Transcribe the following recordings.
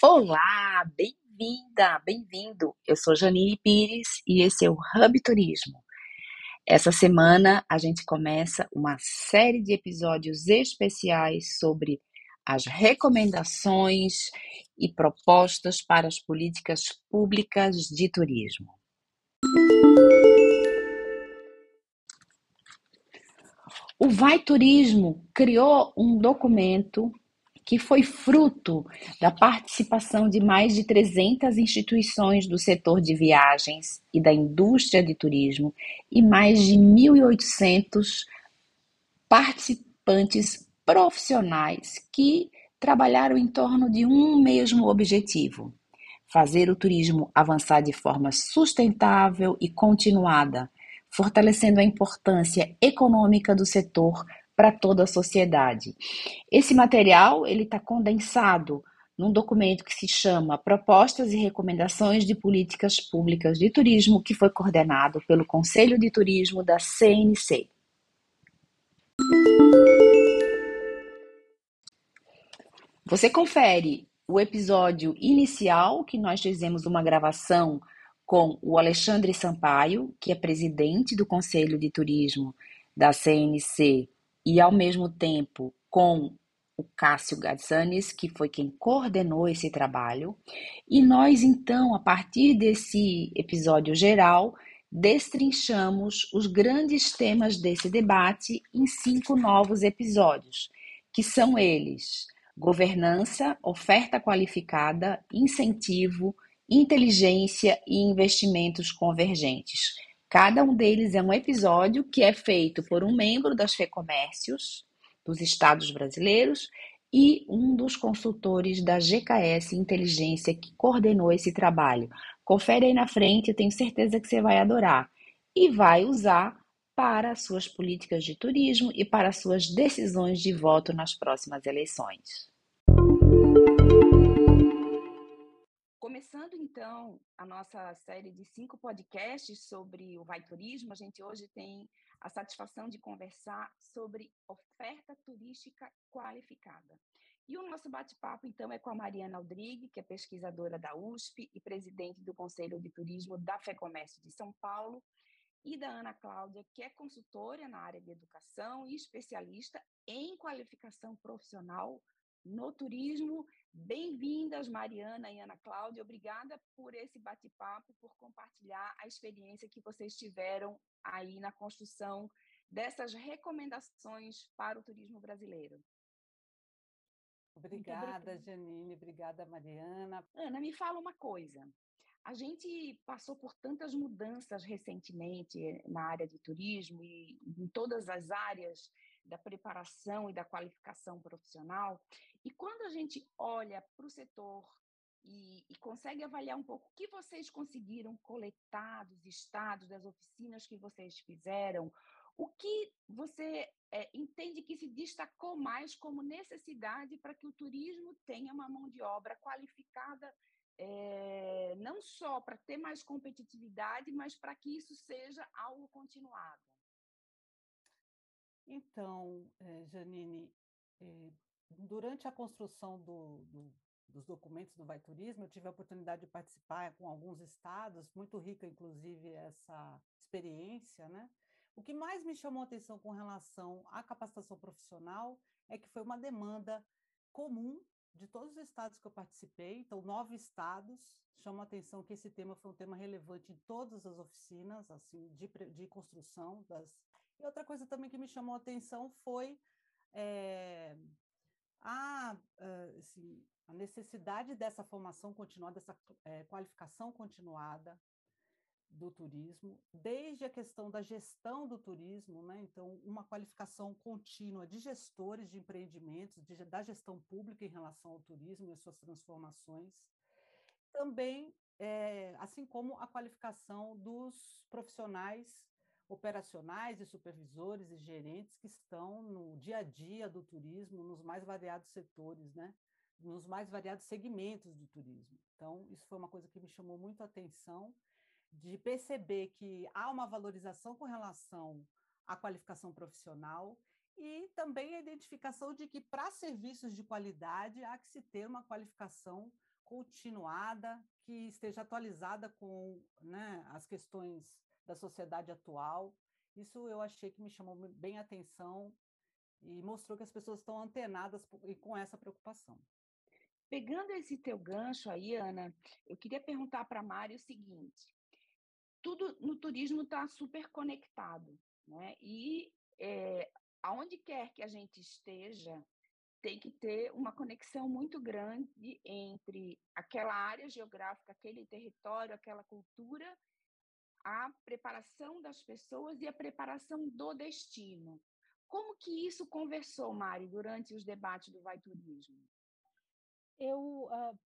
Olá, bem-vinda, bem-vindo. Eu sou Janine Pires e esse é o Hub Turismo. Essa semana a gente começa uma série de episódios especiais sobre as recomendações e propostas para as políticas públicas de turismo. O Vai Turismo criou um documento que foi fruto da participação de mais de 300 instituições do setor de viagens e da indústria de turismo e mais de 1.800 participantes profissionais que trabalharam em torno de um mesmo objetivo: fazer o turismo avançar de forma sustentável e continuada, fortalecendo a importância econômica do setor para toda a sociedade. Esse material ele está condensado num documento que se chama Propostas e Recomendações de Políticas Públicas de Turismo, que foi coordenado pelo Conselho de Turismo da CNC. Você confere o episódio inicial, que nós fizemos uma gravação com o Alexandre Sampaio, que é presidente do Conselho de Turismo da CNC e ao mesmo tempo com o Cássio Gazzanes, que foi quem coordenou esse trabalho. E nós, então, a partir desse episódio geral, destrinchamos os grandes temas desse debate em cinco novos episódios, que são eles: governança, oferta qualificada, incentivo, inteligência e investimentos convergentes. Cada um deles é um episódio que é feito por um membro das FEComércios dos estados brasileiros e um dos consultores da GKS Inteligência que coordenou esse trabalho. Confere aí na frente, eu tenho certeza que você vai adorar e vai usar para suas políticas de turismo e para suas decisões de voto nas próximas eleições. Começando então a nossa série de cinco podcasts sobre o Vai Turismo, a gente hoje tem a satisfação de conversar sobre oferta turística qualificada. E o nosso bate-papo, então, é com a Mariana Aldrigue, que é pesquisadora da USP e presidente do Conselho de Turismo da FEComércio de São Paulo, e da Ana Cláudia, que é consultora na área de educação e especialista em qualificação profissional no turismo Bem-vindas, Mariana e Ana Cláudia. Obrigada por esse bate-papo, por compartilhar a experiência que vocês tiveram aí na construção dessas recomendações para o turismo brasileiro. Obrigada, Janine. Obrigada, Mariana. Ana, me fala uma coisa. A gente passou por tantas mudanças recentemente na área de turismo e em todas as áreas da preparação e da qualificação profissional. E quando a gente olha para o setor e, e, consegue avaliar um pouco o que vocês conseguiram coletar dos estados, das oficinas que vocês fizeram, o que você é, entende que se destacou mais como necessidade para que o turismo tenha uma mão de obra qualificada, é, não só para ter mais competitividade, mas para que isso seja algo continuado? Então, eh, Janine, durante a construção do, do, dos documentos do Vai Turismo, eu tive a oportunidade de participar com alguns estados, muito rica, inclusive, essa experiência, né? O que mais me chamou a atenção com relação à capacitação profissional é que foi uma demanda comum de todos os estados que eu participei, então nove estados, chama a atenção que esse tema foi um tema relevante em todas as oficinas, assim, de, de construção das... E outra coisa também que me chamou a atenção foi é, a, assim, a necessidade dessa formação continuada, dessa é, qualificação continuada do turismo, desde a questão da gestão do turismo, né? então, uma qualificação contínua de gestores de empreendimentos, de, da gestão pública em relação ao turismo e as suas transformações, também, é, assim como a qualificação dos profissionais operacionais e supervisores e gerentes que estão no dia a dia do turismo, nos mais variados setores, né? nos mais variados segmentos do turismo. Então, isso foi uma coisa que me chamou muito a atenção, de perceber que há uma valorização com relação à qualificação profissional e também a identificação de que para serviços de qualidade há que se ter uma qualificação continuada, que esteja atualizada com né, as questões da sociedade atual. Isso eu achei que me chamou bem a atenção e mostrou que as pessoas estão antenadas e com essa preocupação. Pegando esse teu gancho aí, Ana, eu queria perguntar para a Mari o seguinte: tudo no turismo está super conectado, né? E é, aonde quer que a gente esteja, tem que ter uma conexão muito grande entre aquela área geográfica, aquele território, aquela cultura, a preparação das pessoas e a preparação do destino. Como que isso conversou, Mari, durante os debates do Vai Turismo? Eu uh,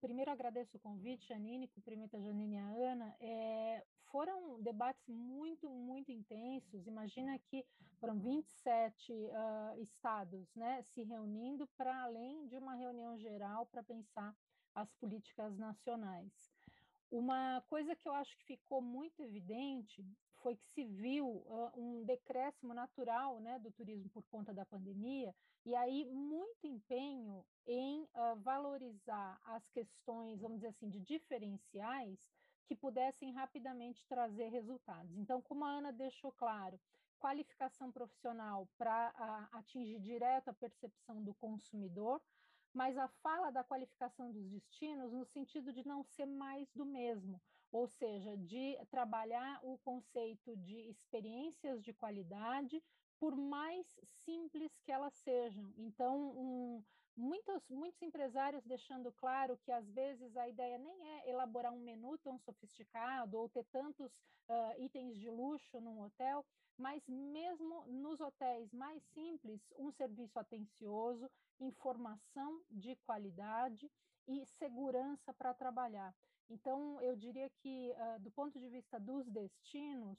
primeiro agradeço o convite, Janine, cumprimento a Janine e a Ana. É, foram debates muito, muito intensos. Imagina que foram 27 uh, estados né, se reunindo para além de uma reunião geral para pensar as políticas nacionais. Uma coisa que eu acho que ficou muito evidente foi que se viu uh, um decréscimo natural né, do turismo por conta da pandemia, e aí muito empenho em uh, valorizar as questões, vamos dizer assim, de diferenciais que pudessem rapidamente trazer resultados. Então, como a Ana deixou claro, qualificação profissional para atingir direto a percepção do consumidor, mas a fala da qualificação dos destinos no sentido de não ser mais do mesmo, ou seja, de trabalhar o conceito de experiências de qualidade, por mais simples que elas sejam. Então, um, muitos, muitos empresários deixando claro que às vezes a ideia nem é elaborar um menu tão sofisticado ou ter tantos uh, itens de luxo num hotel, mas mesmo nos hotéis mais simples, um serviço atencioso, informação de qualidade e segurança para trabalhar. Então, eu diria que, uh, do ponto de vista dos destinos,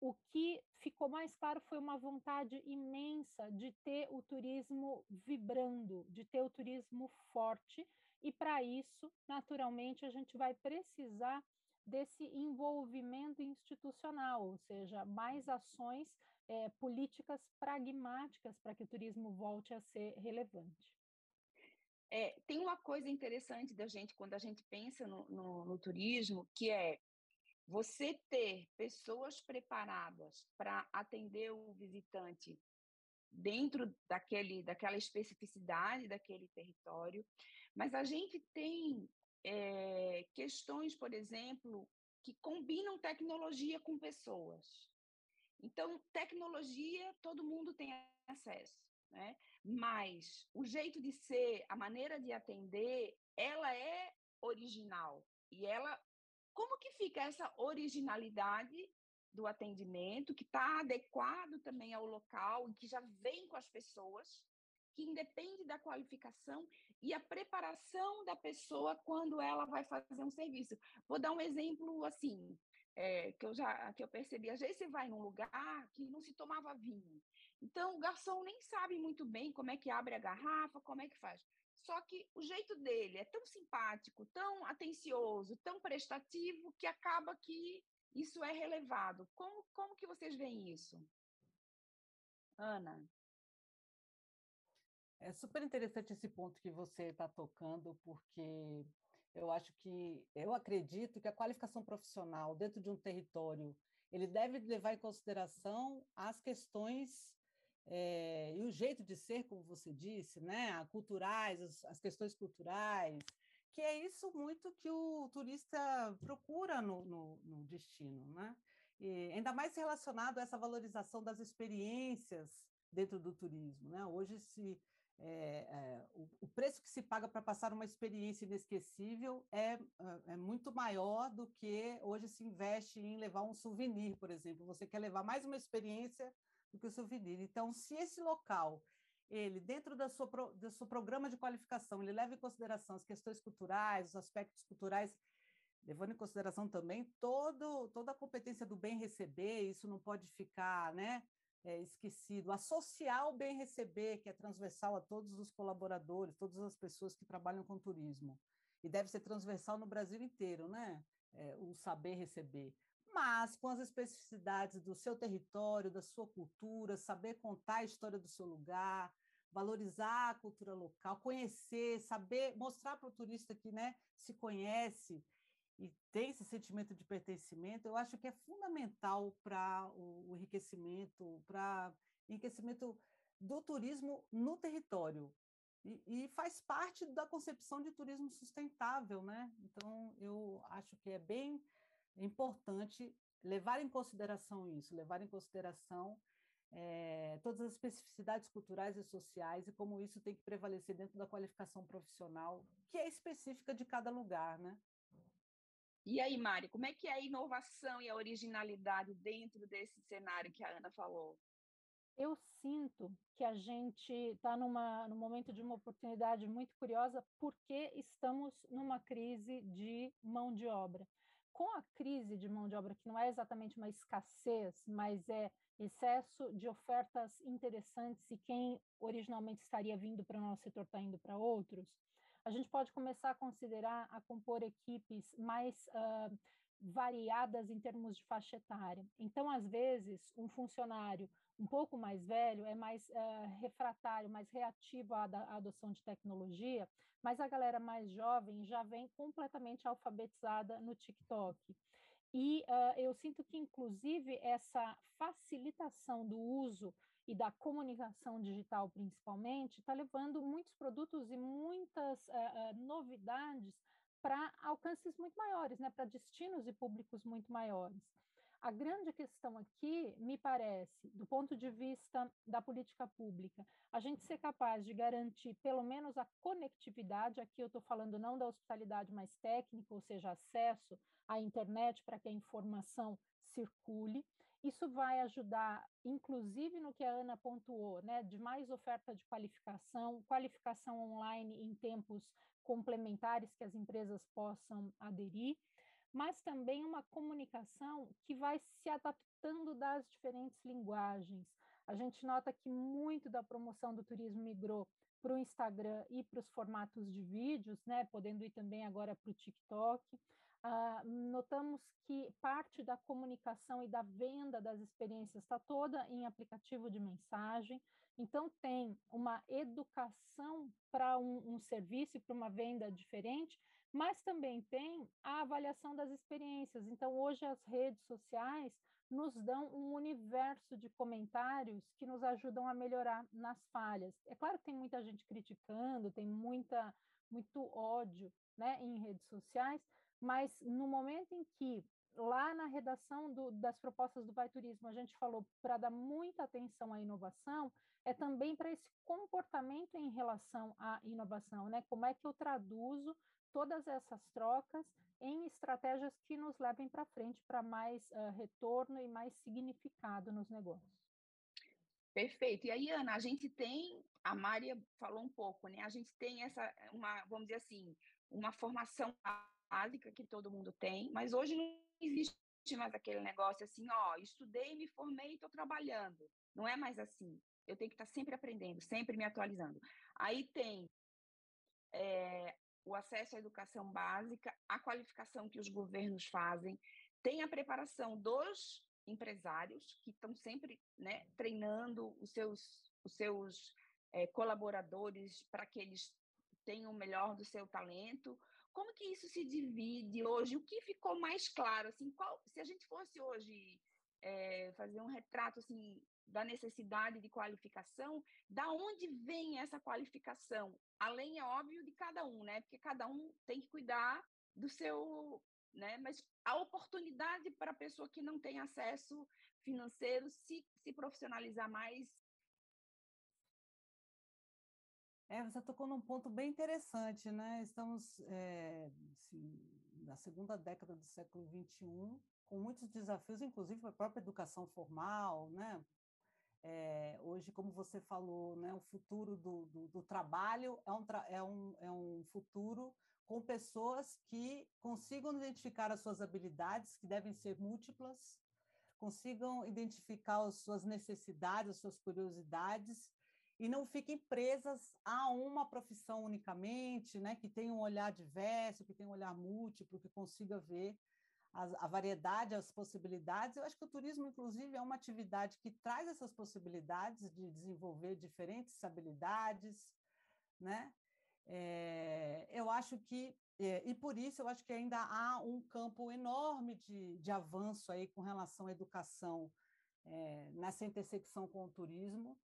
o que ficou mais claro foi uma vontade imensa de ter o turismo vibrando, de ter o turismo forte, e para isso, naturalmente, a gente vai precisar desse envolvimento institucional, ou seja, mais ações é, políticas pragmáticas para que o turismo volte a ser relevante. É, tem uma coisa interessante da gente quando a gente pensa no, no, no turismo, que é você ter pessoas preparadas para atender o visitante dentro daquele, daquela especificidade daquele território, mas a gente tem é, questões, por exemplo, que combinam tecnologia com pessoas. Então, tecnologia todo mundo tem acesso, né? mas o jeito de ser, a maneira de atender, ela é original e ela como que fica essa originalidade do atendimento, que está adequado também ao local e que já vem com as pessoas, que independe da qualificação e a preparação da pessoa quando ela vai fazer um serviço. Vou dar um exemplo assim, é, que eu já que eu percebi. Às vezes você vai num lugar que não se tomava vinho, então o garçom nem sabe muito bem como é que abre a garrafa, como é que faz. Só que o jeito dele é tão simpático, tão atencioso, tão prestativo, que acaba que isso é relevado. Como, como que vocês veem isso? Ana? É super interessante esse ponto que você está tocando, porque eu acho que, eu acredito que a qualificação profissional dentro de um território, ele deve levar em consideração as questões é, e o jeito de ser, como você disse, né, culturais, as, as, questões culturais, que é isso muito que o turista procura no, no, no destino, né? E ainda mais relacionado a essa valorização das experiências dentro do turismo, né? Hoje se é, é, o, o, preço que se paga para passar uma experiência inesquecível é, é muito maior do que hoje se investe em levar um souvenir, por exemplo. Você quer levar mais uma experiência do que o souvenir. Então, se esse local, ele, dentro da sua, do seu programa de qualificação, ele leva em consideração as questões culturais, os aspectos culturais, levando em consideração também todo, toda a competência do bem receber, isso não pode ficar né, é, esquecido. Associar o bem receber, que é transversal a todos os colaboradores, todas as pessoas que trabalham com turismo. E deve ser transversal no Brasil inteiro, né? É, o saber receber mas com as especificidades do seu território, da sua cultura, saber contar a história do seu lugar, valorizar a cultura local, conhecer, saber, mostrar para o turista que né, se conhece e tem esse sentimento de pertencimento, eu acho que é fundamental para o enriquecimento, para enriquecimento do turismo no território. E, e, faz parte da concepção de turismo sustentável, né? Então, eu acho que é bem importante levar em consideração isso, levar em consideração é, todas as especificidades culturais e sociais e como isso tem que prevalecer dentro da qualificação profissional, que é específica de cada lugar, né? E aí, Mari, como é que é a inovação e a originalidade dentro desse cenário que a Ana falou? Eu sinto que a gente está num momento de uma oportunidade muito curiosa, porque estamos numa crise de mão de obra. Com a crise de mão de obra, que não é exatamente uma escassez, mas é excesso de ofertas interessantes e quem originalmente estaria vindo para o nosso setor está indo para outros, a gente pode começar a considerar a compor equipes mais uh, variadas em termos de faixa etária. Então, às vezes, um funcionário um pouco mais velho é mais uh, refratário, mais reativo à, à, adoção de tecnologia, mas a galera mais jovem já vem completamente alfabetizada no TikTok. E uh, eu sinto que, inclusive, essa facilitação do uso e da comunicação digital, principalmente, está levando muitos produtos e muitas uh, novidades para alcances muito maiores, né, para destinos e públicos muito maiores. A grande questão aqui, me parece, do ponto de vista da política pública, a gente ser capaz de garantir pelo menos a conectividade, aqui eu estou falando não da hospitalidade mais técnica, ou seja, acesso à internet para que a informação circule. Isso vai ajudar, inclusive no que a Ana pontuou, né, de mais oferta de qualificação, qualificação online em tempos complementares que as empresas possam aderir mas também uma comunicação que vai se adaptando das diferentes linguagens. A gente nota que muito da promoção do turismo migrou para o Instagram e para os formatos de vídeos, né, podendo ir também agora para o TikTok. Uh, notamos que parte da comunicação e da venda das experiências está toda em aplicativo de mensagem, então tem uma educação para um, um serviço e para uma venda diferente, mas também tem a avaliação das experiências. Então, hoje as redes sociais nos dão um universo de comentários que nos ajudam a melhorar nas falhas. É claro que tem muita gente criticando, tem muita, muito ódio né, em redes sociais, mas no momento em que lá na redação do, das propostas do Vai Turismo a gente falou para dar muita atenção à inovação, é também para esse comportamento em relação à inovação, né? Como é que eu traduzo todas essas trocas em estratégias que nos levem para frente para mais uh, retorno e mais significado nos negócios. Perfeito. E aí, Ana, a gente tem, a Mária falou um pouco, né? A gente tem essa, uma, vamos dizer assim, uma formação básica que todo mundo tem, mas hoje não existe mais aquele negócio assim, ó, estudei, me formei e estou trabalhando. Não é mais assim. Eu tenho que estar sempre aprendendo, sempre me atualizando. Aí tem é, o acesso à educação básica, a qualificação que os governos fazem, tem a preparação dos empresários que estão sempre né, treinando os seus, os seus é, colaboradores para que eles tenham o melhor do seu talento. Como que isso se divide hoje? O que ficou mais claro? Assim, qual, se a gente fosse hoje é, fazer um retrato assim da necessidade de qualificação, da onde vem essa qualificação? Além, é óbvio, de cada um, né? Porque cada um tem que cuidar do seu, né? Mas a oportunidade para a pessoa que não tem acesso financeiro se, se profissionalizar mais. É, você tocou num ponto bem interessante, né? Estamos é, assim, na segunda década do século XXI, com muitos desafios, inclusive para a própria educação formal, né? É, hoje, como você falou, né, o futuro do, do, do trabalho é um, é, um, é um futuro com pessoas que consigam identificar as suas habilidades, que devem ser múltiplas, consigam identificar as suas necessidades, as suas curiosidades, e não fiquem presas a uma profissão unicamente, né, que tenha um olhar diverso, que tenha um olhar múltiplo, que consiga ver a, a, variedade, as possibilidades. Eu acho que o turismo, inclusive, é uma atividade que traz essas possibilidades de desenvolver diferentes habilidades, né? É, eu acho que, é, e por isso eu acho que ainda há um campo enorme de, de avanço aí com relação à educação é, nessa intersecção com o turismo,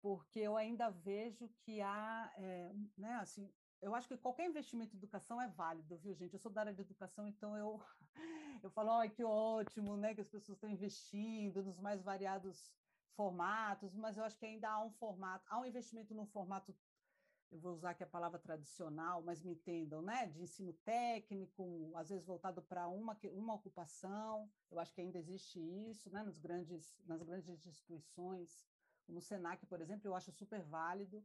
porque eu ainda vejo que há, é, né, assim, eu acho que qualquer investimento em educação é válido, viu, gente? Eu sou da área de educação, então eu, eu falo, oh, que ótimo, né, que as pessoas estão investindo nos mais variados formatos, mas eu acho que ainda há um formato, há um investimento num formato, eu vou usar aqui a palavra tradicional, mas me entendam, né, de ensino técnico, às vezes voltado para uma, uma ocupação, eu acho que ainda existe isso, né, nos grandes, nas grandes instituições, como o SENAC, por exemplo, eu acho super válido,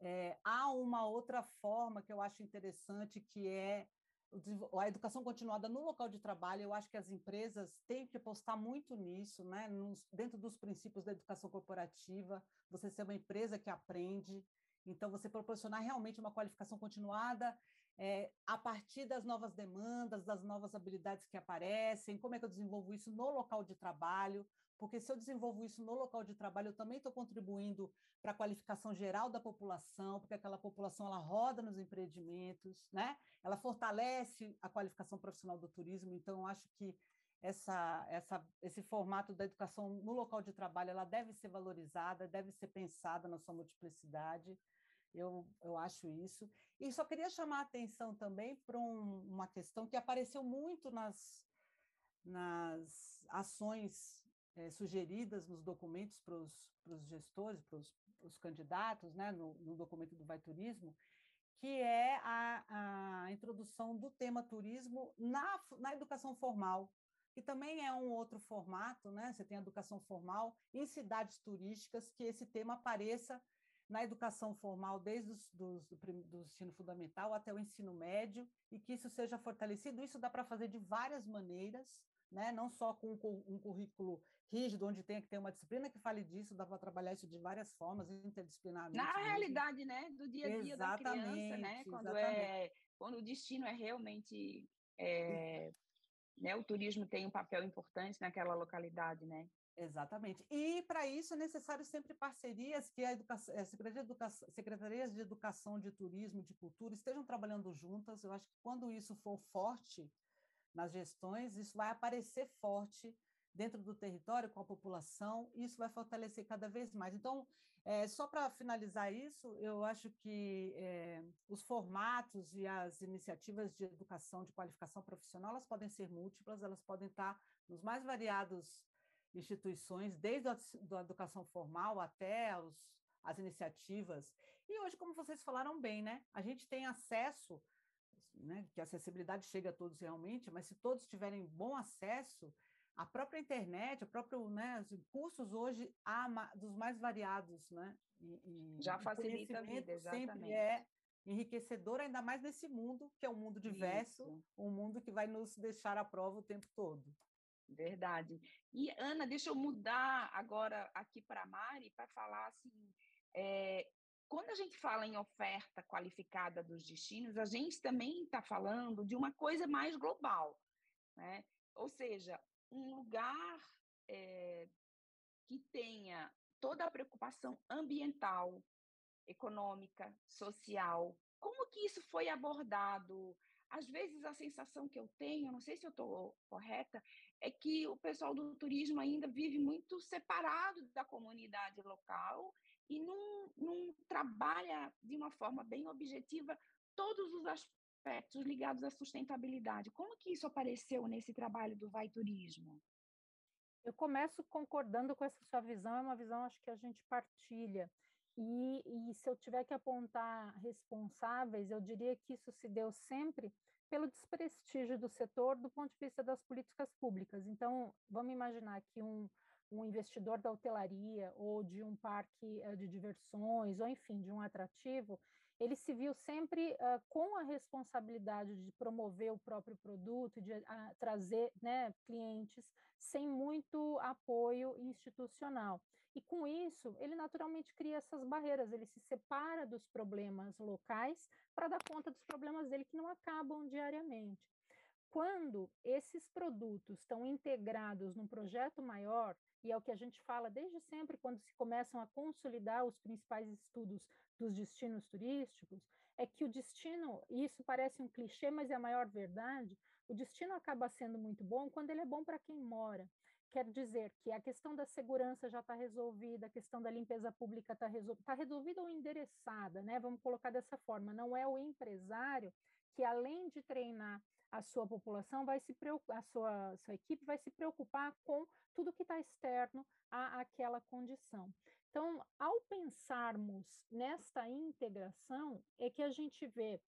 é, há uma outra forma que eu acho interessante, que é a educação continuada no local de trabalho. Eu acho que as empresas têm que apostar muito nisso, né? Nos, dentro dos princípios da educação corporativa, você ser uma empresa que aprende, então você proporcionar realmente uma qualificação continuada é, a partir das novas demandas, das novas habilidades que aparecem, como é que eu desenvolvo isso no local de trabalho, porque se eu desenvolvo isso no local de trabalho, eu também estou contribuindo para a qualificação geral da população, porque aquela população ela roda nos empreendimentos, né? Ela fortalece a qualificação profissional do turismo. Então, acho que essa, essa, esse formato da educação no local de trabalho ela deve ser valorizada, deve ser pensada na sua multiplicidade. Eu, eu acho isso. E só queria chamar a atenção também para um, uma questão que apareceu muito nas, nas ações é, sugeridas nos documentos para os gestores, para os candidatos, né, no, no, documento do Vai Turismo, que é a, a introdução do tema turismo na, na educação formal, que também é um outro formato, né? Você tem a educação formal em cidades turísticas, que esse tema apareça na educação formal, desde os, dos, do, do ensino fundamental até o ensino médio, e que isso seja fortalecido. Isso dá para fazer de várias maneiras, né? não só com um currículo rígido, onde tem que ter uma disciplina que fale disso, dá para trabalhar isso de várias formas, interdisciplinarmente. Na realidade, né, do dia a dia exatamente, da criança, né, quando, é, quando o destino é realmente, é, né, o turismo tem um papel importante naquela localidade, né? Exatamente. E para isso é necessário sempre parcerias que a educação, a Secretaria de educação, secretarias de educação, de turismo, de cultura estejam trabalhando juntas. Eu acho que quando isso for forte nas gestões, isso vai aparecer forte dentro do território, com a população, e isso vai fortalecer cada vez mais. Então, é, só para finalizar isso, eu acho que é, os formatos e as iniciativas de educação, de qualificação profissional, elas podem ser múltiplas, elas podem estar nos mais variados instituições, desde a educação formal até os, as iniciativas. E hoje, como vocês falaram bem, né, a gente tem acesso, né, que a acessibilidade chega a todos realmente, mas se todos tiverem bom acesso, a própria internet, o próprio, né, os cursos hoje há dos mais variados, né? E, e Já facilita a vida, exatamente. sempre é enriquecedor, ainda mais nesse mundo que é um mundo diverso, Isso. um mundo que vai nos deixar à prova o tempo todo. Verdade. E Ana, deixa eu mudar agora aqui para a Mari para falar assim, é, quando a gente fala em oferta qualificada dos destinos, a gente também está falando de uma coisa mais global, né? Ou seja, um lugar é, que tenha toda a preocupação ambiental, econômica, social. Como que isso foi abordado? Às vezes a sensação que eu tenho, não sei se eu estou correta, é que o pessoal do turismo ainda vive muito separado da comunidade local e não, não trabalha de uma forma bem objetiva todos os aspectos ligados à sustentabilidade. Como que isso apareceu nesse trabalho do Vai Turismo? Eu começo concordando com essa sua visão, é uma visão acho que a gente partilha. E, e se eu tiver que apontar responsáveis, eu diria que isso se deu sempre pelo desprestígio do setor do ponto de vista das políticas públicas. Então, vamos imaginar que um, um investidor da hotelaria ou de um parque uh, de diversões, ou enfim, de um atrativo, ele se viu sempre uh, com a responsabilidade de promover o próprio produto, de uh, trazer né, clientes, sem muito apoio institucional. E com isso, ele naturalmente cria essas barreiras, ele se separa dos problemas locais para dar conta dos problemas dele que não acabam diariamente. Quando esses produtos estão integrados num projeto maior, e é o que a gente fala desde sempre quando se começam a consolidar os principais estudos dos destinos turísticos, é que o destino, e isso parece um clichê, mas é a maior verdade, o destino acaba sendo muito bom quando ele é bom para quem mora. Quer dizer que a questão da segurança já está resolvida, a questão da limpeza pública está resol tá resolvida ou endereçada, né? Vamos colocar dessa forma. Não é o empresário que, além de treinar a sua população, vai se a sua, sua equipe vai se preocupar com tudo que está externo àquela condição. Então, ao pensarmos nesta integração, é que a gente vê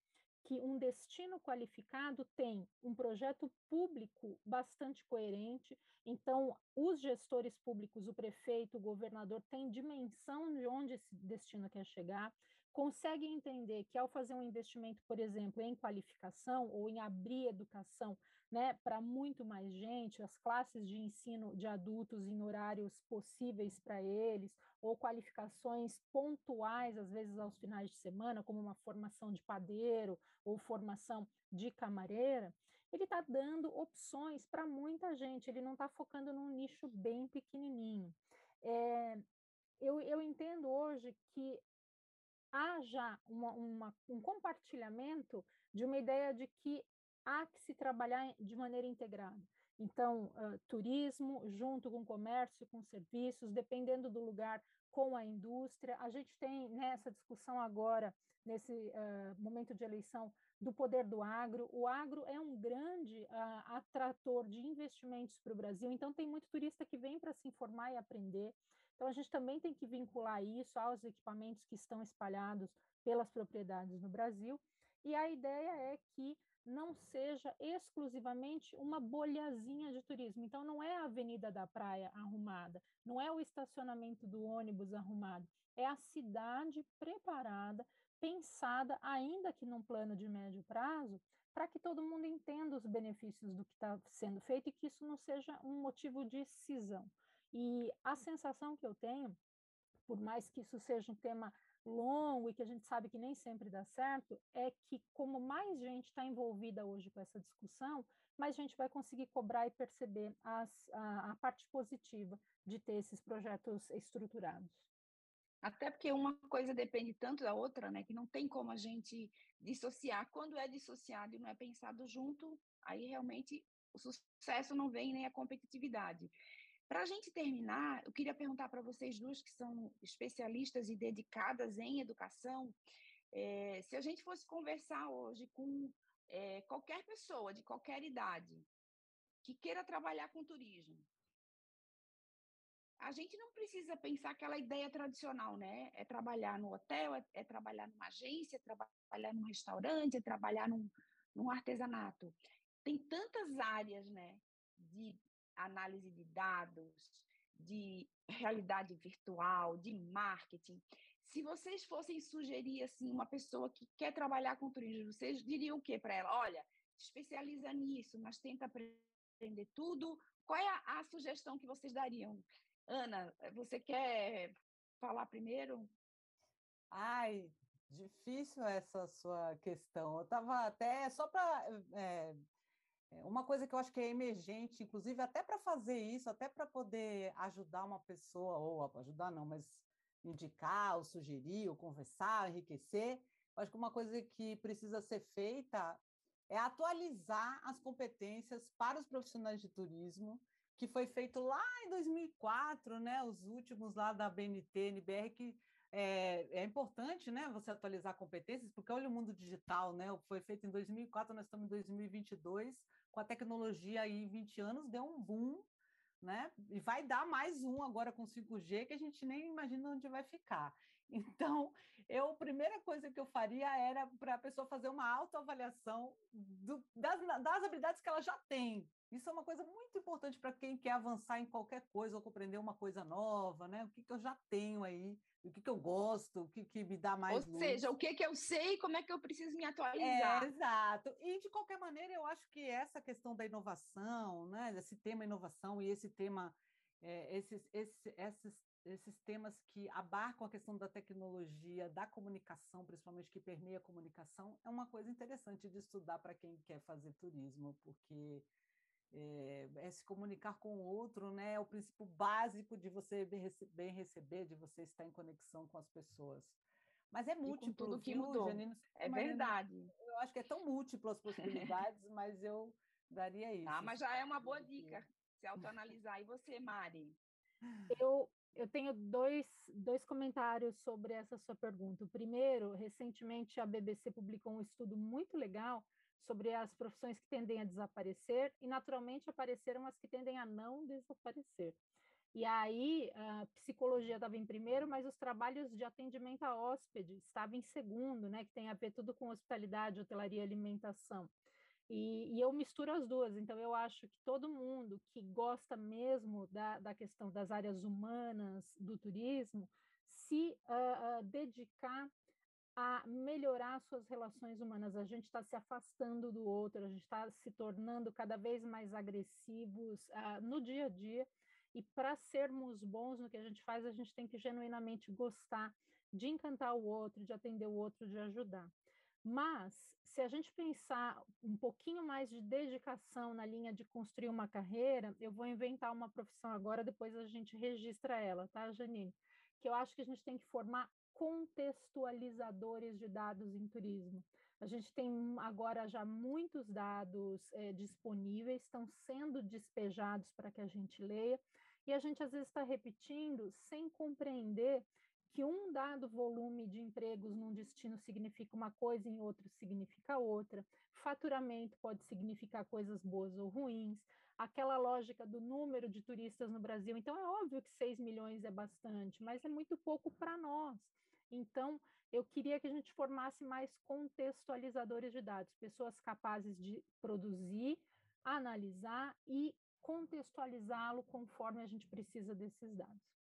que um destino qualificado tem um projeto público bastante coerente, então os gestores públicos, o prefeito, o governador, têm dimensão de onde esse destino quer chegar, conseguem entender que ao fazer um investimento, por exemplo, em qualificação ou em abrir educação né, para muito mais gente, as classes de ensino de adultos em horários possíveis para eles, ou qualificações pontuais, às vezes aos finais de semana, como uma formação de padeiro ou formação de camareira, ele está dando opções para muita gente, ele não está focando num nicho bem pequenininho. É, eu, eu entendo hoje que há já uma, uma, um compartilhamento de uma ideia de que há que se trabalhar de maneira integrada. Então, uh, turismo junto com comércio, com serviços, dependendo do lugar, com a indústria. A gente tem nessa né, discussão agora, nesse uh, momento de eleição, do poder do agro. O agro é um grande uh, atrator de investimentos para o Brasil, então tem muito turista que vem para se informar e aprender. Então, a gente também tem que vincular isso aos equipamentos que estão espalhados pelas propriedades no Brasil. E a ideia é que não seja exclusivamente uma bolhazinha de turismo. Então, não é a avenida da praia arrumada, não é o estacionamento do ônibus arrumado, é a cidade preparada, pensada, ainda que num plano de médio prazo, para que todo mundo entenda os benefícios do que está sendo feito e que isso não seja um motivo de cisão. E a sensação que eu tenho, por mais que isso seja um tema longo e que a gente sabe que nem sempre dá certo, é que como mais gente está envolvida hoje com essa discussão, mais gente vai conseguir cobrar e perceber as, a, a parte positiva de ter esses projetos estruturados. Até porque uma coisa depende tanto da outra, né, que não tem como a gente dissociar. Quando é dissociado e não é pensado junto, aí realmente o sucesso não vem nem a competitividade. Para a gente terminar, eu queria perguntar para vocês duas que são especialistas e dedicadas em educação, é, se a gente fosse conversar hoje com é, qualquer pessoa de qualquer idade que queira trabalhar com turismo, a gente não precisa pensar aquela ideia tradicional, né? É trabalhar no hotel, é, é trabalhar numa agência, é trabalhar num restaurante, é trabalhar num, num artesanato. Tem tantas áreas, né? De análise de dados, de realidade virtual, de marketing. Se vocês fossem sugerir assim uma pessoa que quer trabalhar com turismo, vocês diriam o que para ela? Olha, especializa nisso, mas tenta aprender tudo. Qual é a, a sugestão que vocês dariam? Ana, você quer falar primeiro? Ai, difícil essa sua questão. Eu estava até só para é, uma coisa que eu acho que é emergente, inclusive até para fazer isso, até para poder ajudar uma pessoa, ou ajudar não, mas indicar, ou sugerir, ou conversar, enriquecer, acho que uma coisa que precisa ser feita é atualizar as competências para os profissionais de turismo, que foi feito lá em 2004, né, os últimos lá da BNT, NBR, que é, é, importante, né, você atualizar competências, porque olha o mundo digital, né, foi feito em 2004, nós estamos em 2022, com a tecnologia aí em 20 anos deu um boom, né, e vai dar mais um agora com 5G que a gente nem imagina onde vai ficar. Então, eu, a primeira coisa que eu faria era para a pessoa fazer uma autoavaliação do, das, das habilidades que ela já tem, isso é uma coisa muito importante para quem quer avançar em qualquer coisa ou compreender uma coisa nova, né? O que, que eu já tenho aí, o que, que eu gosto, o que, que me dá mais. Ou luz. seja, o que, que eu sei e como é que eu preciso me atualizar. É, exato. E, de qualquer maneira, eu acho que essa questão da inovação, né? esse tema inovação e esse tema, é, esses, esses, esses esses temas que abarcam a questão da tecnologia, da comunicação, principalmente que permeia a comunicação, é uma coisa interessante de estudar para quem quer fazer turismo, porque é, é, se comunicar com o outro, né? É o princípio básico de você bem receber, de você estar em conexão com as pessoas. Mas é múltiplo, tudo que mudou. Janine, é verdade. Eu acho que é tão múltiplo as possibilidades, mas eu daria isso. Ah, mas já é uma boa dica se autoanalisar. E você, Mari? Eu, eu tenho dois, dois comentários sobre essa sua pergunta. O primeiro, recentemente a BBC publicou um estudo muito legal sobre as profissões que tendem a desaparecer e, naturalmente, apareceram as que tendem a não desaparecer. E aí, a psicologia estava em primeiro, mas os trabalhos de atendimento a hóspede estavam em segundo, né, que tem a ver tudo com hospitalidade, hotelaria alimentação. E, e, eu misturo as duas, então eu acho que todo mundo que gosta mesmo da, da questão das áreas humanas do turismo, se uh, uh, dedicar a melhorar suas relações humanas. A gente está se afastando do outro, a gente está se tornando cada vez mais agressivos uh, no dia a dia. E para sermos bons no que a gente faz, a gente tem que genuinamente gostar de encantar o outro, de atender o outro, de ajudar. Mas, se a gente pensar um pouquinho mais de dedicação na linha de construir uma carreira, eu vou inventar uma profissão agora, depois a gente registra ela, tá, Janine? Que eu acho que a gente tem que formar contextualizadores de dados em turismo. A gente tem agora já muitos dados é, disponíveis, estão sendo despejados para que a gente leia, e a gente às vezes está repetindo sem compreender que um dado volume de empregos num destino significa uma coisa, em outro significa outra. Faturamento pode significar coisas boas ou ruins. Aquela lógica do número de turistas no Brasil. Então, é óbvio que 6 milhões é bastante, mas é muito pouco para nós. Então, eu queria que a gente formasse mais contextualizadores de dados, pessoas capazes de produzir, analisar e contextualizá-lo conforme a gente precisa desses dados.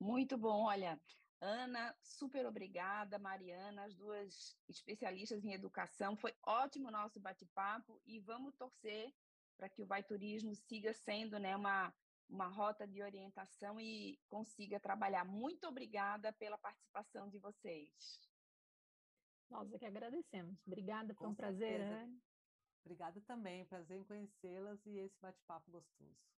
Muito bom, olha, Ana, super obrigada, Mariana, as duas especialistas em educação. Foi ótimo o nosso bate-papo e vamos torcer para que o Vai Turismo siga sendo né, uma, uma rota de orientação e consiga trabalhar. Muito obrigada pela participação de vocês. Nós é que agradecemos. Obrigada, foi Com um prazer. Obrigada também, prazer em conhecê-las e esse bate-papo gostoso.